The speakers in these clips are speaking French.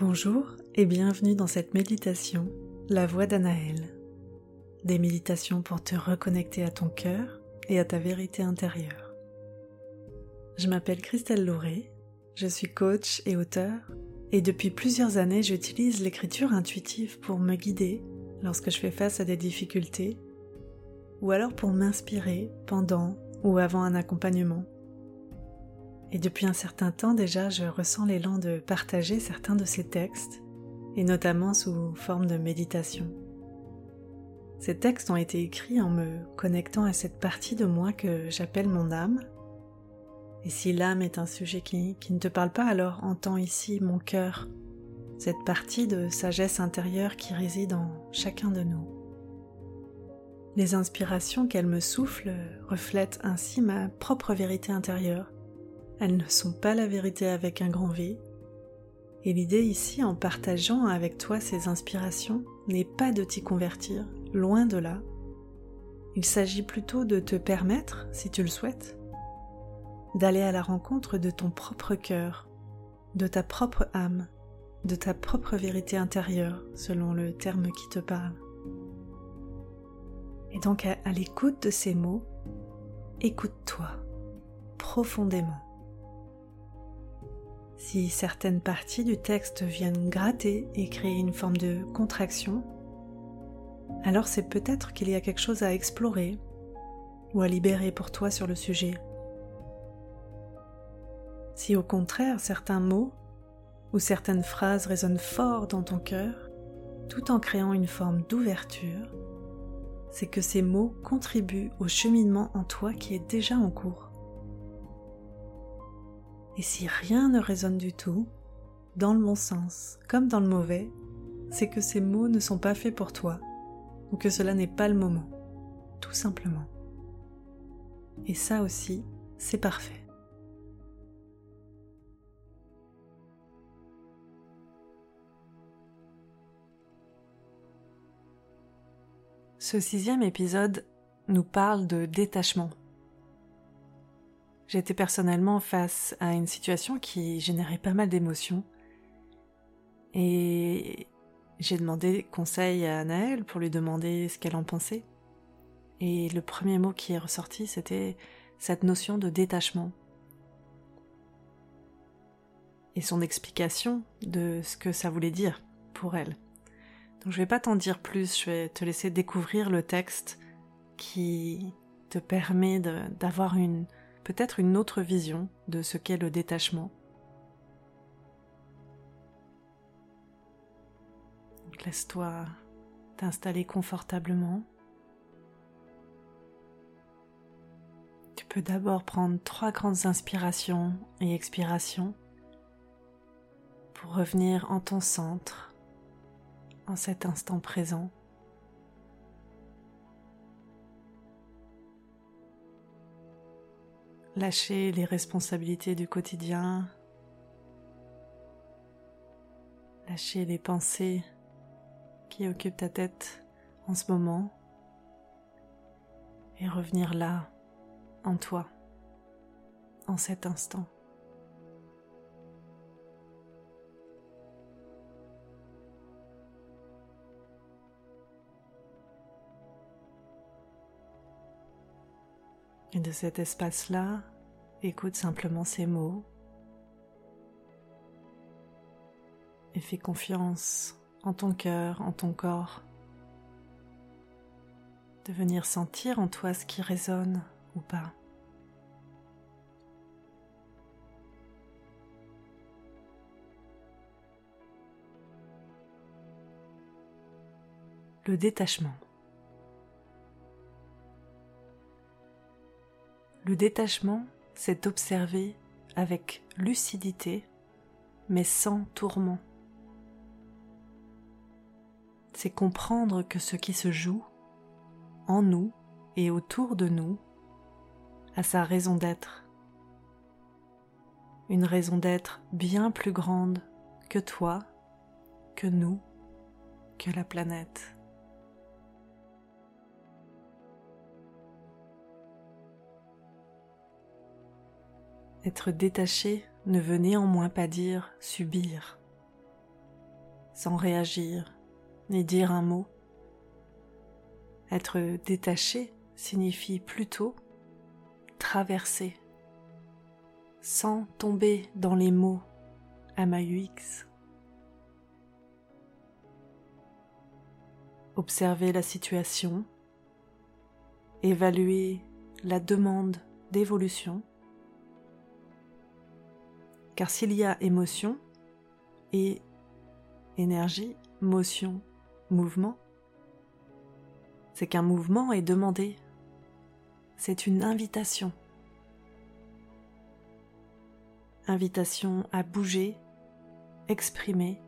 Bonjour et bienvenue dans cette méditation, la voix d'Anaël. Des méditations pour te reconnecter à ton cœur et à ta vérité intérieure. Je m'appelle Christelle Lauré, je suis coach et auteur, et depuis plusieurs années j'utilise l'écriture intuitive pour me guider lorsque je fais face à des difficultés, ou alors pour m'inspirer pendant ou avant un accompagnement. Et depuis un certain temps déjà, je ressens l'élan de partager certains de ces textes, et notamment sous forme de méditation. Ces textes ont été écrits en me connectant à cette partie de moi que j'appelle mon âme. Et si l'âme est un sujet qui, ne te parle pas, alors entends ici mon cœur, cette partie de sagesse intérieure qui réside en chacun de nous. Les inspirations qu'elle me souffle reflètent ainsi ma propre vérité intérieure elles ne sont pas la vérité avec un grand V. Et l'idée ici, en partageant avec toi ces inspirations, n'est pas de t'y convertir, loin de là. Il s'agit plutôt de te permettre, si tu le souhaites, d'aller à la rencontre de ton propre cœur, de ta propre âme, de ta propre vérité intérieure, selon le terme qui te parle. Et donc à, à l'écoute de ces mots, écoute-toi profondément. Si certaines parties du texte viennent gratter et créer une forme de contraction, alors c'est peut-être qu'il y a quelque chose à explorer ou à libérer pour toi sur le sujet. Si au contraire certains mots ou certaines phrases résonnent fort dans ton cœur, tout en créant une forme d'ouverture, c'est que ces mots contribuent au cheminement en toi qui est déjà en cours. Et si rien ne résonne du tout, dans le bon sens comme dans le mauvais, c'est que ces mots ne sont pas faits pour toi, ou que cela n'est pas le moment, tout simplement. Et ça aussi, c'est parfait. Ce sixième épisode nous parle de détachement J'étais personnellement face à une situation qui générait pas mal d'émotions. Et j'ai demandé conseil à Naël pour lui demander ce qu'elle en pensait. Et le premier mot qui est ressorti, c'était cette notion de détachement. Et son explication de ce que ça voulait dire pour elle. Donc je vais pas t'en dire plus, je vais te laisser découvrir le texte qui te permet d'avoir une, peut-être une autre vision de ce qu'est le détachement. Laisse-toi t'installer confortablement. Tu peux d'abord prendre trois grandes inspirations et expirations pour revenir en ton centre, en cet instant présent. Lâcher les responsabilités du quotidien. Lâcher les pensées qui occupent ta tête en ce moment. Et revenir là, en toi, en cet instant. De cet espace-là, écoute simplement ces mots et fais confiance en ton cœur, en ton corps, de venir sentir en toi ce qui résonne ou pas. Le détachement. Le détachement, c'est observer avec lucidité, mais sans tourment. C'est comprendre que ce qui se joue en nous et autour de nous a sa raison d'être. Une raison d'être bien plus grande que toi, que nous, que la planète. Être détaché ne veut néanmoins pas dire subir. sans réagir ni dire un mot. Être détaché signifie plutôt traverser sans tomber dans les mots MAUX. Observer la situation, évaluer la demande d'évolution, car s'il y a émotion et énergie, motion, mouvement, c'est qu'un mouvement est demandé, c'est une invitation. Invitation à bouger, exprimer,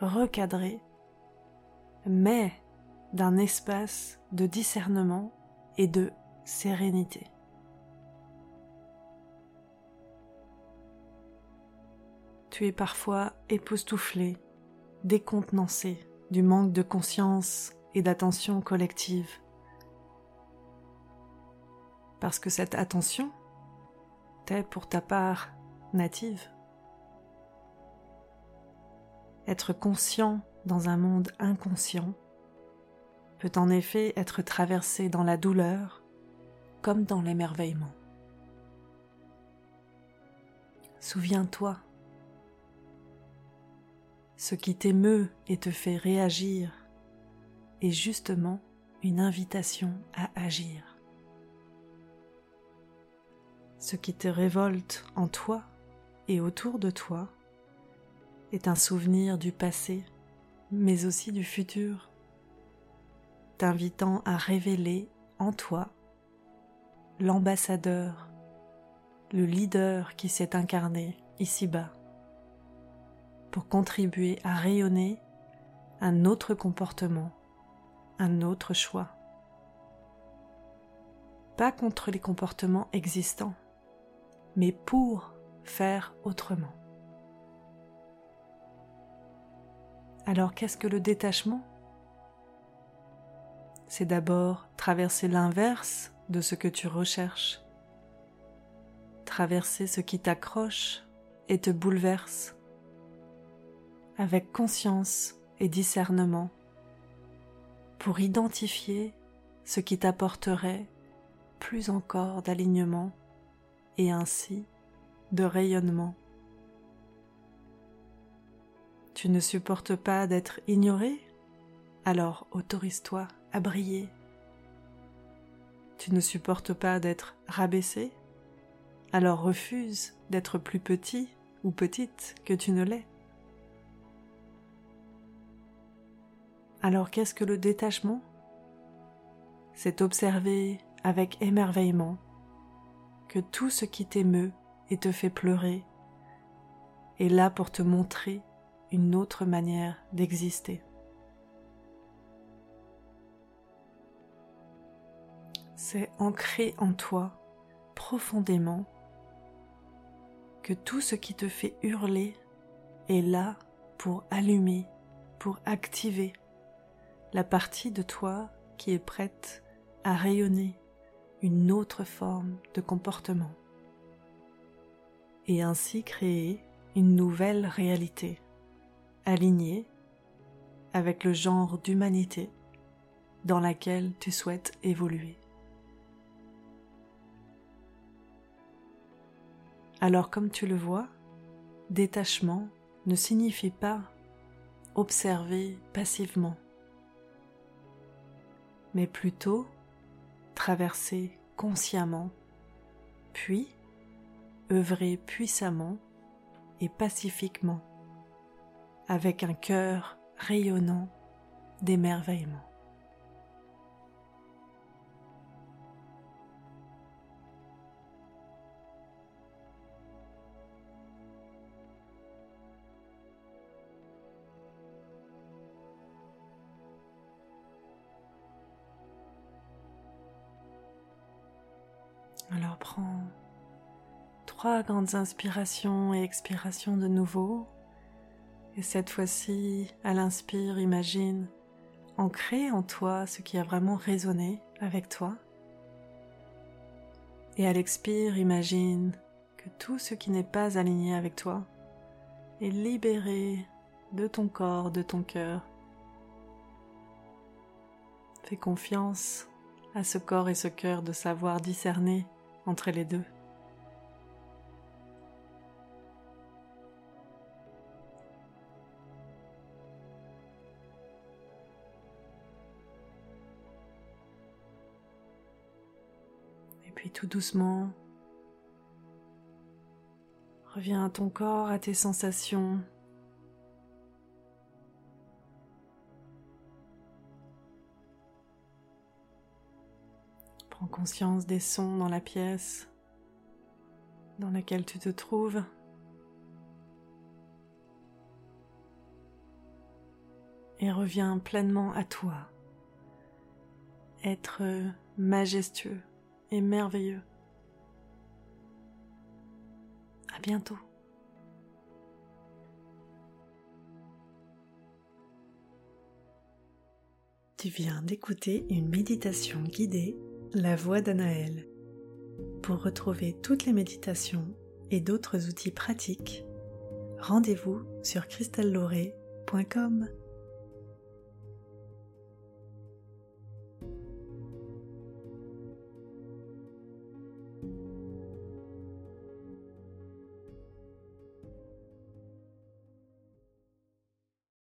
recadrer, mais d'un espace de discernement et de sérénité. Tu es parfois époustouflé, décontenancé du manque de conscience et d'attention collective. Parce que cette attention t'est pour ta part native. Être conscient dans un monde inconscient peut en effet être traversé dans la douleur comme dans l'émerveillement. Souviens-toi, ce qui t'émeut et te fait réagir est justement une invitation à agir. Ce qui te révolte en toi et autour de toi est un souvenir du passé, mais aussi du futur, t'invitant à révéler en toi l'ambassadeur, le leader qui s'est incarné ici-bas, pour contribuer à rayonner un autre comportement un autre choix. Pas contre les comportements existants, mais pour faire autrement. Alors qu'est-ce que le détachement? C'est d'abord traverser l'inverse de ce que tu recherches, traverser ce qui t'accroche et te bouleverse, avec conscience et discernement pour identifier ce qui t'apporterait plus encore d'alignement et ainsi de rayonnement. Tu ne supportes pas d'être ignoré? Alors autorise-toi à briller. Tu ne supportes pas d'être rabaissé? Alors refuse d'être plus petit ou petite que tu ne l'es. Alors qu'est-ce que le détachement? C'est observer avec émerveillement que tout ce qui t'émeut et te fait pleurer est là pour te montrer une autre manière d'exister. C'est ancré en toi profondément que tout ce qui te fait hurler est là pour allumer, pour activer la partie de toi qui est prête à rayonner une autre forme de comportement et ainsi créer une nouvelle réalité alignée avec le genre d'humanité dans laquelle tu souhaites évoluer. Alors comme tu le vois, détachement ne signifie pas observer passivement mais plutôt traverser consciemment, puis œuvrer puissamment et pacifiquement, avec un cœur rayonnant d'émerveillement. Trois grandes inspirations et expirations de nouveau. Et cette fois-ci, à l'inspire, imagine ancrer en toi ce qui a vraiment résonné avec toi. Et à l'expire, imagine que tout ce qui n'est pas aligné avec toi est libéré de ton corps, de ton cœur. Fais confiance à ce corps et ce cœur de savoir discerner entre les deux. Tout doucement, reviens à ton corps, à tes sensations. Prends conscience des sons dans la pièce dans laquelle tu te trouves. Et reviens pleinement à toi. Être majestueux merveilleux. À bientôt. Tu viens d'écouter une méditation guidée la voix d'Anaël. Pour retrouver toutes les méditations et d'autres outils pratiques, rendez-vous sur cristalloret.com.